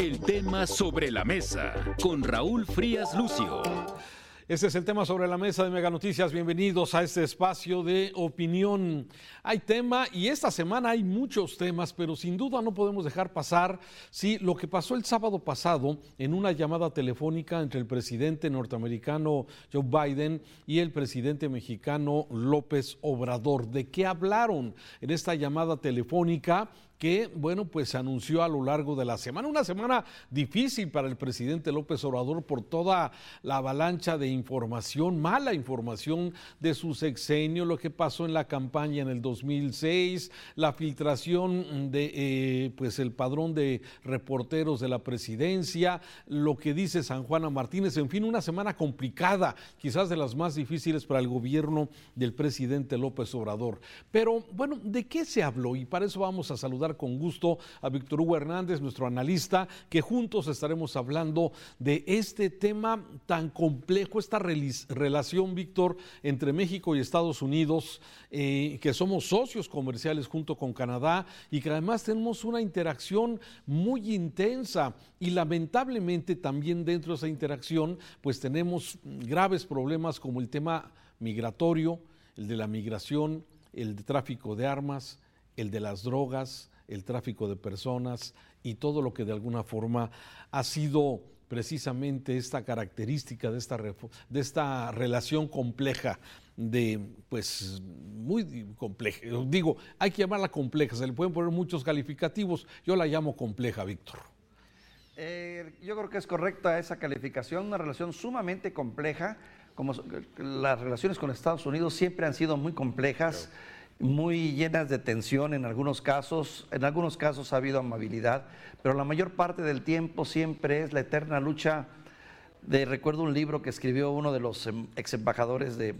El tema sobre la mesa con Raúl Frías Lucio. Este es el tema sobre la mesa de Mega Noticias. Bienvenidos a este espacio de opinión. Hay tema y esta semana hay muchos temas, pero sin duda no podemos dejar pasar sí, lo que pasó el sábado pasado en una llamada telefónica entre el presidente norteamericano Joe Biden y el presidente mexicano López Obrador. ¿De qué hablaron en esta llamada telefónica? Que, bueno, pues se anunció a lo largo de la semana. Una semana difícil para el presidente López Obrador por toda la avalancha de información, mala información de su sexenio, lo que pasó en la campaña en el 2006, la filtración de, eh, pues, el padrón de reporteros de la presidencia, lo que dice San Juana Martínez, en fin, una semana complicada, quizás de las más difíciles para el gobierno del presidente López Obrador. Pero, bueno, ¿de qué se habló? Y para eso vamos a saludar con gusto a Víctor Hugo Hernández, nuestro analista, que juntos estaremos hablando de este tema tan complejo, esta relación, Víctor, entre México y Estados Unidos, eh, que somos socios comerciales junto con Canadá y que además tenemos una interacción muy intensa. Y lamentablemente también dentro de esa interacción pues tenemos graves problemas como el tema migratorio, el de la migración, el de tráfico de armas, el de las drogas, el tráfico de personas y todo lo que de alguna forma ha sido precisamente esta característica de esta, de esta relación compleja de, pues, muy compleja. Digo, hay que llamarla compleja, se le pueden poner muchos calificativos, yo la llamo compleja, Víctor. Eh, yo creo que es correcta esa calificación, una relación sumamente compleja, como las relaciones con Estados Unidos siempre han sido muy complejas muy llenas de tensión en algunos casos, en algunos casos ha habido amabilidad, pero la mayor parte del tiempo siempre es la eterna lucha. De, recuerdo un libro que escribió uno de los em, ex embajadores de,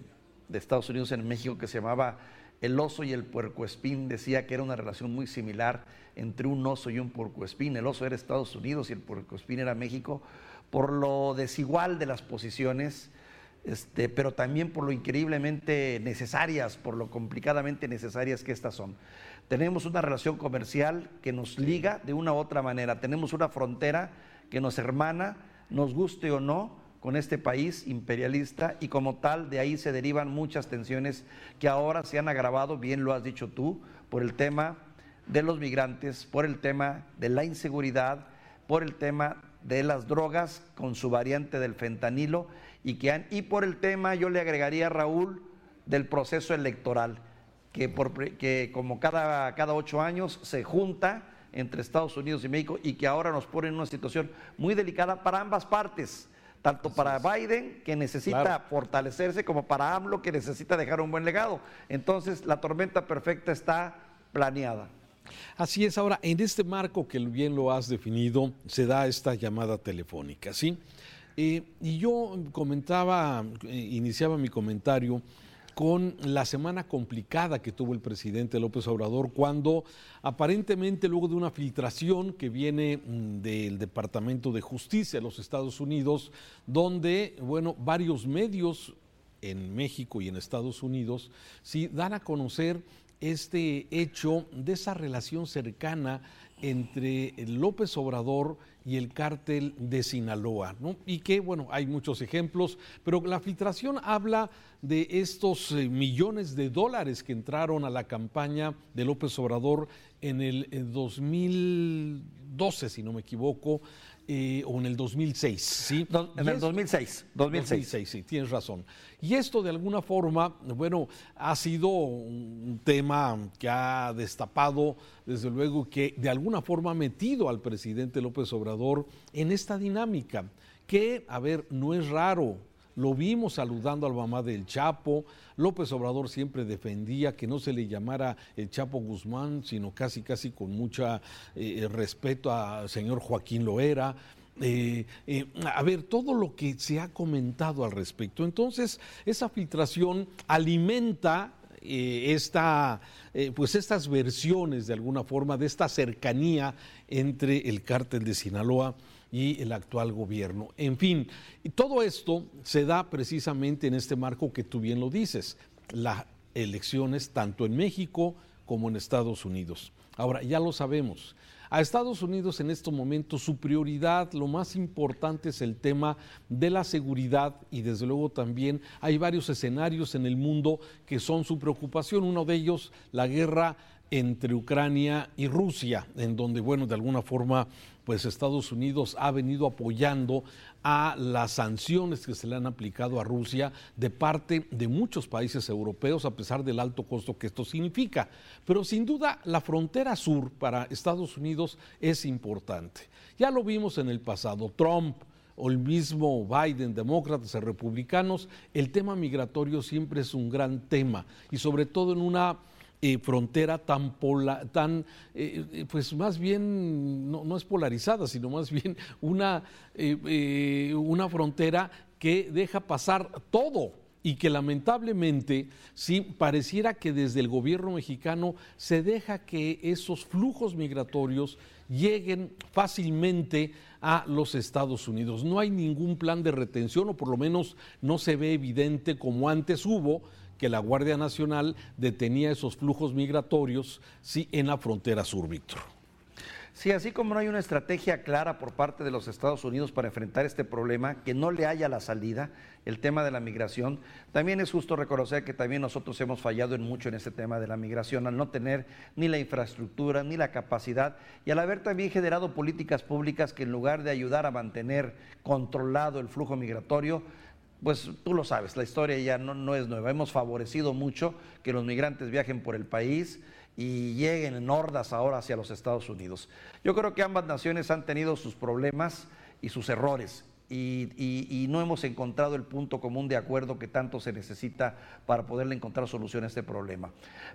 Estados Unidos en México que se llamaba El oso y el puercoespín, decía que era una relación muy similar entre un oso y un puercoespín, el oso era Estados Unidos y el puercoespín era México, por lo desigual de las posiciones, este, pero también por lo increíblemente necesarias, por lo complicadamente necesarias que estas son. Tenemos una relación comercial que nos liga de una u otra manera, tenemos una frontera que nos hermana, nos guste o no, con este país imperialista y como tal de ahí se derivan muchas tensiones que ahora se han agravado, bien lo has dicho tú, por el tema de los migrantes, por el tema de la inseguridad, por el tema de las drogas con su variante del fentanilo y, que han, y por el tema, yo le agregaría, Raúl, del proceso electoral, que, por, que como cada, cada ocho años se junta entre Estados Unidos y México y que ahora nos pone en una situación muy delicada para ambas partes, tanto para Biden, que necesita fortalecerse, como para AMLO, que necesita dejar un buen legado. Entonces, la tormenta perfecta está planeada. Así es, ahora, en este marco que bien lo has definido, se da esta llamada telefónica, ¿sí? Eh, y yo comentaba, eh, iniciaba mi comentario con la semana complicada que tuvo el presidente López Obrador cuando aparentemente luego de una filtración que viene mm, del Departamento de Justicia de los Estados Unidos, donde, bueno, varios medios en México y en Estados Unidos sí dan a conocer este hecho de esa relación cercana entre López Obrador y el cártel de Sinaloa, ¿no? Y que, bueno, hay muchos ejemplos, pero la filtración habla de estos eh, millones de dólares que entraron a la campaña de López Obrador en el 2012, si no me equivoco, eh, o en el 2006, ¿sí? en el 2006, 2006. sí, tienes razón. Y esto de alguna forma, bueno, ha sido un tema que ha destapado, desde luego, que de alguna forma ha metido al presidente López Obrador en esta dinámica, que, a ver, no es raro, lo vimos saludando al mamá del Chapo. López Obrador siempre defendía que no se le llamara el Chapo Guzmán, sino casi, casi con mucho eh, respeto al señor Joaquín Loera. Eh, eh, a ver, todo lo que se ha comentado al respecto. Entonces, esa filtración alimenta esta, pues estas versiones de alguna forma de esta cercanía entre el cártel de Sinaloa y el actual gobierno. En fin, todo esto se da precisamente en este marco que tú bien lo dices, las elecciones tanto en México como en Estados Unidos. Ahora, ya lo sabemos, A Estados Unidos en estos momentos su prioridad, lo más importante es el tema de la seguridad y desde luego también hay varios escenarios en el mundo que son su preocupación. Uno de ellos, la guerra entre Ucrania y Rusia, en donde, bueno, de alguna forma, pues Estados Unidos ha venido apoyando a las sanciones que se le han aplicado a Rusia de parte de muchos países europeos, a pesar del alto costo que esto significa. Pero sin duda, la frontera sur para Estados Unidos es importante. Ya lo vimos en el pasado. Trump o el mismo Biden, demócratas y republicanos, el tema migratorio siempre es un gran tema y sobre todo en una eh, frontera tan, tan eh, eh, pues más bien, no, es polarizada, sino más bien una, una frontera que deja pasar todo y que lamentablemente sí pareciera que desde el gobierno mexicano se deja que esos flujos migratorios lleguen fácilmente a los Estados Unidos. No hay ningún plan de retención o por lo menos no se ve evidente como antes hubo que la Guardia Nacional detenía esos flujos migratorios sí, en la frontera sur, Víctor. Sí, así como no hay una estrategia clara por parte de los Estados Unidos para enfrentar este problema, que no le haya la salida, el tema de la migración, también es justo reconocer que también nosotros hemos fallado en mucho en este tema de la migración, al no tener ni la infraestructura, ni la capacidad, y al haber también generado políticas públicas que en lugar de ayudar a mantener controlado el flujo migratorio, pues tú lo sabes, la historia ya no, es nueva. Hemos favorecido mucho que los migrantes viajen por el país y lleguen en hordas ahora hacia los Estados Unidos. Yo creo que ambas naciones han tenido sus problemas y sus errores y, no hemos encontrado el punto común de acuerdo que tanto se necesita para poderle encontrar solución a este problema.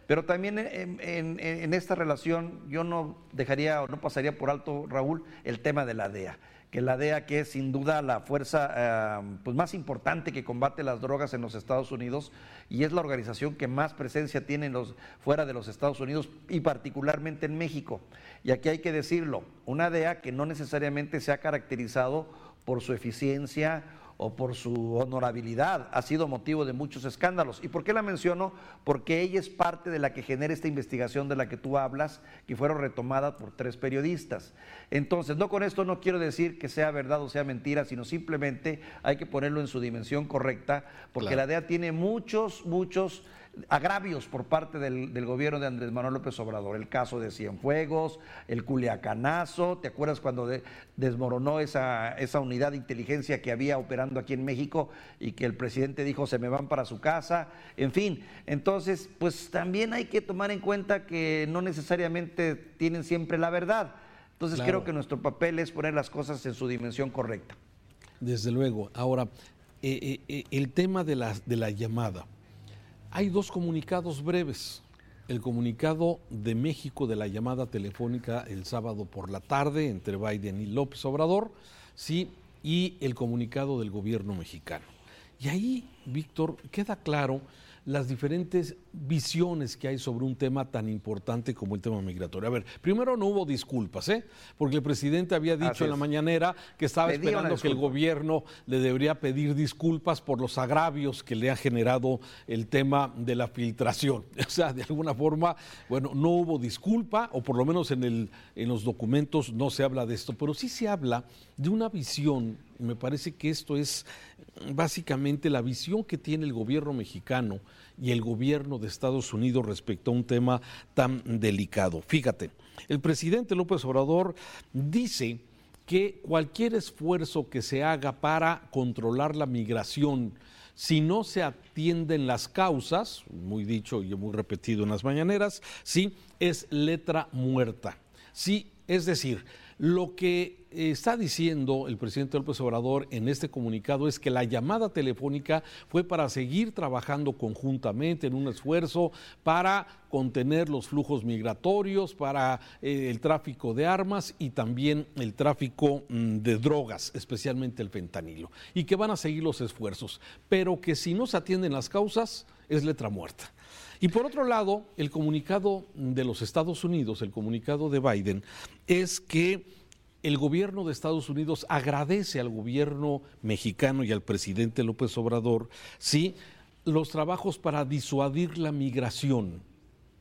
Pero también en, en esta relación yo no dejaría o no pasaría por alto, Raúl, el tema de la DEA que la DEA, que es sin duda la fuerza eh, pues más importante que combate las drogas en los Estados Unidos y es la organización que más presencia tiene los, fuera de los Estados Unidos y particularmente en México. Y aquí hay que decirlo, una DEA que no necesariamente se ha caracterizado por su eficiencia o por su honorabilidad ha sido motivo de muchos escándalos. ¿Y por qué la menciono? Porque ella es parte de la que genera esta investigación de la que tú hablas, que fueron retomadas por tres periodistas. Entonces, no con esto no quiero decir que sea verdad o sea mentira, sino simplemente hay que ponerlo en su dimensión correcta, porque la DEA tiene muchos, muchos agravios por parte del, gobierno de Andrés Manuel López Obrador. El caso de Cienfuegos, el Culiacanazo, ¿te acuerdas cuando desmoronó esa, esa unidad de inteligencia que había operando aquí en México y que el presidente dijo se me van para su casa? En fin, entonces, pues también hay que tomar en cuenta que no necesariamente tienen siempre la verdad. Entonces creo que nuestro papel es poner las cosas en su dimensión correcta. Desde luego. Ahora, eh, eh, eh, el tema de la, de la llamada. Hay dos comunicados breves. El comunicado de México de la llamada telefónica el sábado por la tarde entre Biden y López Obrador, sí, y el comunicado del gobierno mexicano. Y ahí, Víctor, queda claro las diferentes visiones que hay sobre un tema tan importante como el tema migratorio. A ver, primero no hubo disculpas, ¿eh? porque el presidente había dicho en la mañanera que estaba esperando que el gobierno le debería pedir disculpas por los agravios que le ha generado el tema de la filtración. O sea, de alguna forma, bueno, no hubo disculpa, o por lo menos en, el, en los documentos no se habla de esto, pero sí se habla de una visión, me parece que esto es básicamente la visión que tiene el gobierno mexicano y el gobierno de Estados Unidos respecto a un tema tan delicado. Fíjate, el presidente López Obrador dice que cualquier esfuerzo que se haga para controlar la migración, si no se atienden las causas, muy dicho y muy repetido en las mañaneras, sí, es letra muerta. Sí, es decir, lo que está diciendo el presidente López Obrador en este comunicado es que la llamada telefónica fue para seguir trabajando conjuntamente en un esfuerzo para contener los flujos migratorios, para eh, el tráfico de armas y también el tráfico mm, de drogas, especialmente el fentanilo, y que van a seguir los esfuerzos, pero que si no se atienden las causas es letra muerta. Y por otro lado, el comunicado de los Estados Unidos, el comunicado de Biden, es que el gobierno de Estados Unidos agradece al gobierno mexicano y al presidente López Obrador, sí, los trabajos para disuadir la migración.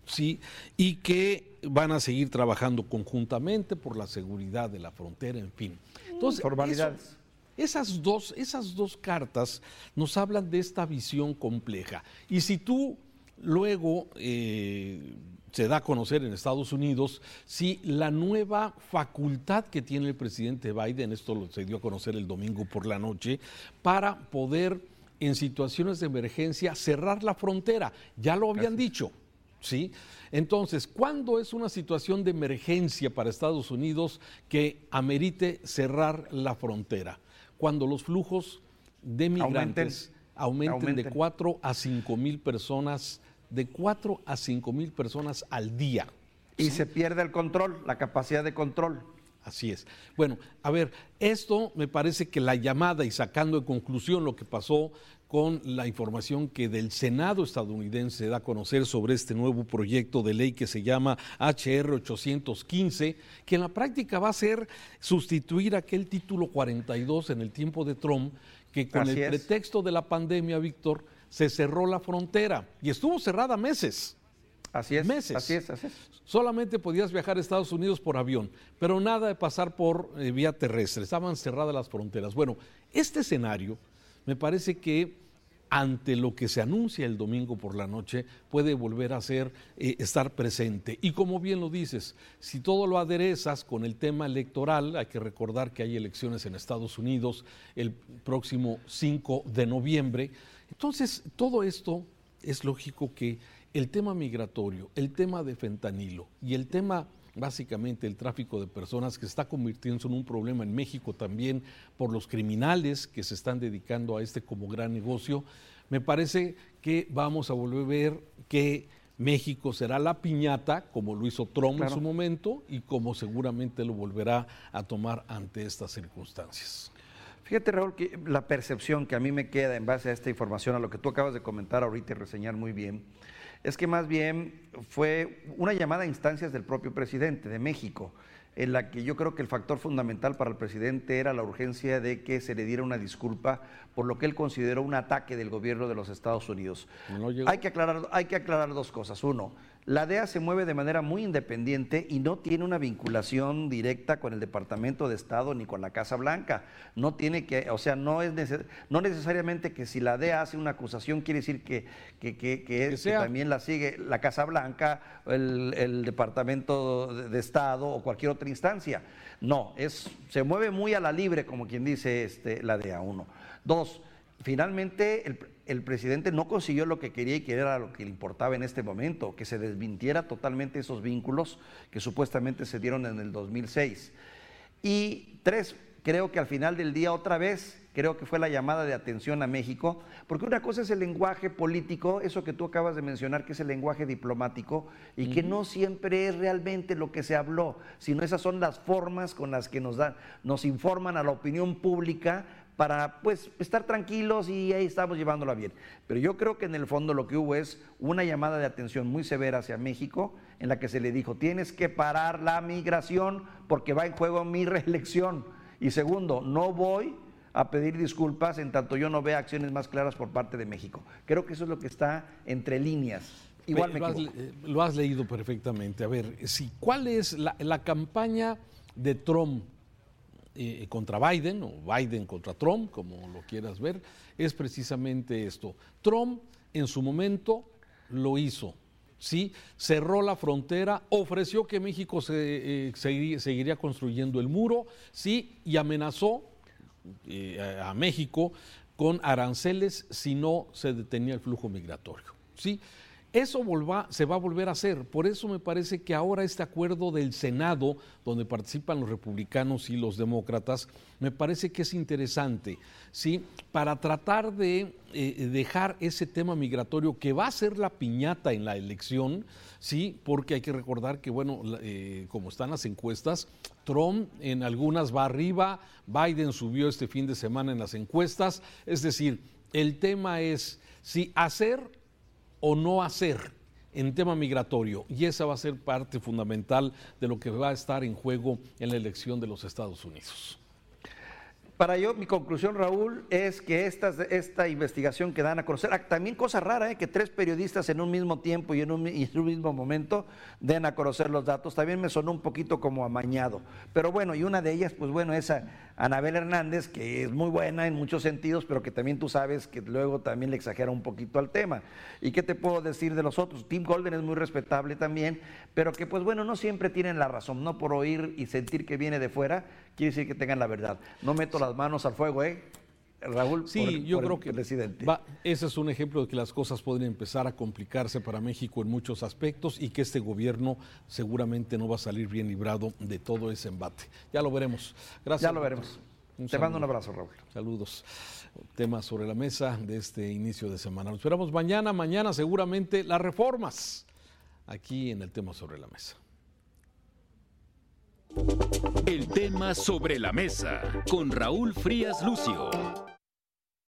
sí, y que van a seguir trabajando conjuntamente por la seguridad de la frontera, en fin. Entonces, formalidades. esas, dos, esas dos cartas nos hablan de esta visión compleja. Y si tú luego eh, se da a conocer en Estados Unidos si la nueva facultad que tiene el presidente Biden, esto se dio a conocer el domingo por la noche, para poder en situaciones de emergencia cerrar la frontera. Ya lo habían dicho. ¿Sí? Entonces, ¿cuándo es una situación de emergencia para Estados Unidos que amerite cerrar la frontera? Cuando los flujos de migrantes aumenten, de 4 a 5 mil personas, de 4 a 5 mil personas al día. Y se pierde el control, la capacidad de control. Así es. Bueno, a ver, esto me parece que la llamada y sacando en conclusión lo que pasó con la información que del Senado estadounidense da a conocer sobre este nuevo proyecto de ley que se llama HR 815, que en la práctica va a ser sustituir aquel título 42 en el tiempo de Trump, que con el pretexto de la pandemia, Víctor, se cerró la frontera y estuvo cerrada meses. Así es. Meses. Así es, así es. Solamente podías viajar a Estados Unidos por avión, pero nada de pasar por eh, vía terrestre. Estaban cerradas las fronteras. Bueno, este escenario me parece que ante lo que se anuncia el domingo por la noche puede volver a ser eh, estar presente. Y como bien lo dices, si todo lo aderezas con el tema electoral, hay que recordar que hay elecciones en Estados Unidos el próximo 5 de noviembre. Entonces, todo esto es lógico que el tema migratorio, el tema de fentanilo y el tema básicamente el tráfico de personas que se está convirtiendo en un problema en México también por los criminales que se están dedicando a este como gran negocio, me parece que vamos a volver a ver que México será la piñata, como lo hizo Trump en su momento, y como seguramente lo volverá a tomar ante estas circunstancias. Fíjate, Raúl, que la percepción que a mí me queda en base a esta información, a lo que tú acabas de comentar ahorita y reseñar muy bien, es que más bien fue una llamada a instancias del propio presidente de México, en la que yo creo que el factor fundamental para el presidente era la urgencia de que se le diera una disculpa por lo que él consideró un ataque del gobierno de los Estados Unidos. hay, que aclarar, hay que aclarar dos cosas. Uno, la DEA se mueve de manera muy independiente y no tiene una vinculación directa con el Departamento de Estado ni con la Casa Blanca. No tiene que, o sea, no es no necesariamente que si la DEA hace una acusación quiere decir que, que, que, también la sigue la Casa Blanca, el, el Departamento de Estado o cualquier otra instancia. No, es, se mueve muy a la libre, como quien dice este, la DEA, uno. Dos, finalmente el, el presidente no consiguió lo que quería y que era lo que le importaba en este momento, que se desmintiera totalmente esos vínculos que supuestamente se dieron en el 2006. Y tres, creo que al final del día otra vez, creo que fue la llamada de atención a México, porque una cosa es el lenguaje político, eso que tú acabas de mencionar, que es el lenguaje diplomático, y que no siempre es realmente lo que se habló, sino esas son las formas con las que nos dan, nos informan a la opinión pública para pues estar tranquilos y ahí estamos llevándola bien. Pero yo creo que en el fondo lo que hubo es una llamada de atención muy severa hacia México en la que se le dijo, tienes que parar la migración porque va en juego mi reelección. Y segundo, no voy a pedir disculpas en tanto yo no vea acciones más claras por parte de México. Creo que eso es lo que está entre líneas. Igual me lo, has, lo has leído perfectamente. A ver, si, ¿cuál es la, la campaña de Trump eh, contra Biden o Biden contra Trump, como lo quieras ver, es precisamente esto. Trump en su momento lo hizo. ¿sí? Cerró la frontera, ofreció que México se, eh, seguiría, construyendo el muro, ¿sí? Y amenazó eh, a México con aranceles si no se detenía el flujo migratorio, ¿sí? Eso se va a volver a hacer. Por eso me parece que ahora este acuerdo del Senado, donde participan los republicanos y los demócratas, me parece que es interesante, ¿sí? Para tratar de eh, dejar ese tema migratorio que va a ser la piñata en la elección, ¿sí? Porque hay que recordar que, bueno, eh, como están las encuestas, Trump en algunas va arriba, Biden subió este fin de semana en las encuestas, es decir, el tema es si hacer o no hacer en tema migratorio. Y esa va a ser parte fundamental de lo que va a estar en juego en la elección de los Estados Unidos. Para yo, mi conclusión, Raúl, es que esta, investigación que dan a conocer, ah, también cosa rara, ¿eh? que tres periodistas en un mismo tiempo y en, un, y en un mismo momento den a conocer los datos, también me sonó un poquito como amañado. Pero bueno, y una de ellas, pues bueno, es a Anabel Hernández, que es muy buena en muchos sentidos, pero que también tú sabes que luego también le exagera un poquito al tema. ¿Y qué te puedo decir de los otros? Tim Golden es muy respetable también, pero que pues bueno, no siempre tienen la razón, no por oír y sentir que viene de fuera, quiere decir que tengan la verdad. No meto las manos al fuego, ¿eh? Raúl, sí, yo creo que presidente. ese es un ejemplo de que las cosas pueden empezar a complicarse para México en muchos aspectos y que este gobierno seguramente no va a salir bien librado de todo ese embate. Ya lo veremos. Gracias. Ya lo veremos. Te mando un abrazo, Raúl. Saludos. Temas sobre la mesa de este inicio de semana. Nos esperamos mañana, mañana seguramente las reformas aquí en el tema sobre la mesa. El tema sobre la mesa con Raúl Frías Lucio.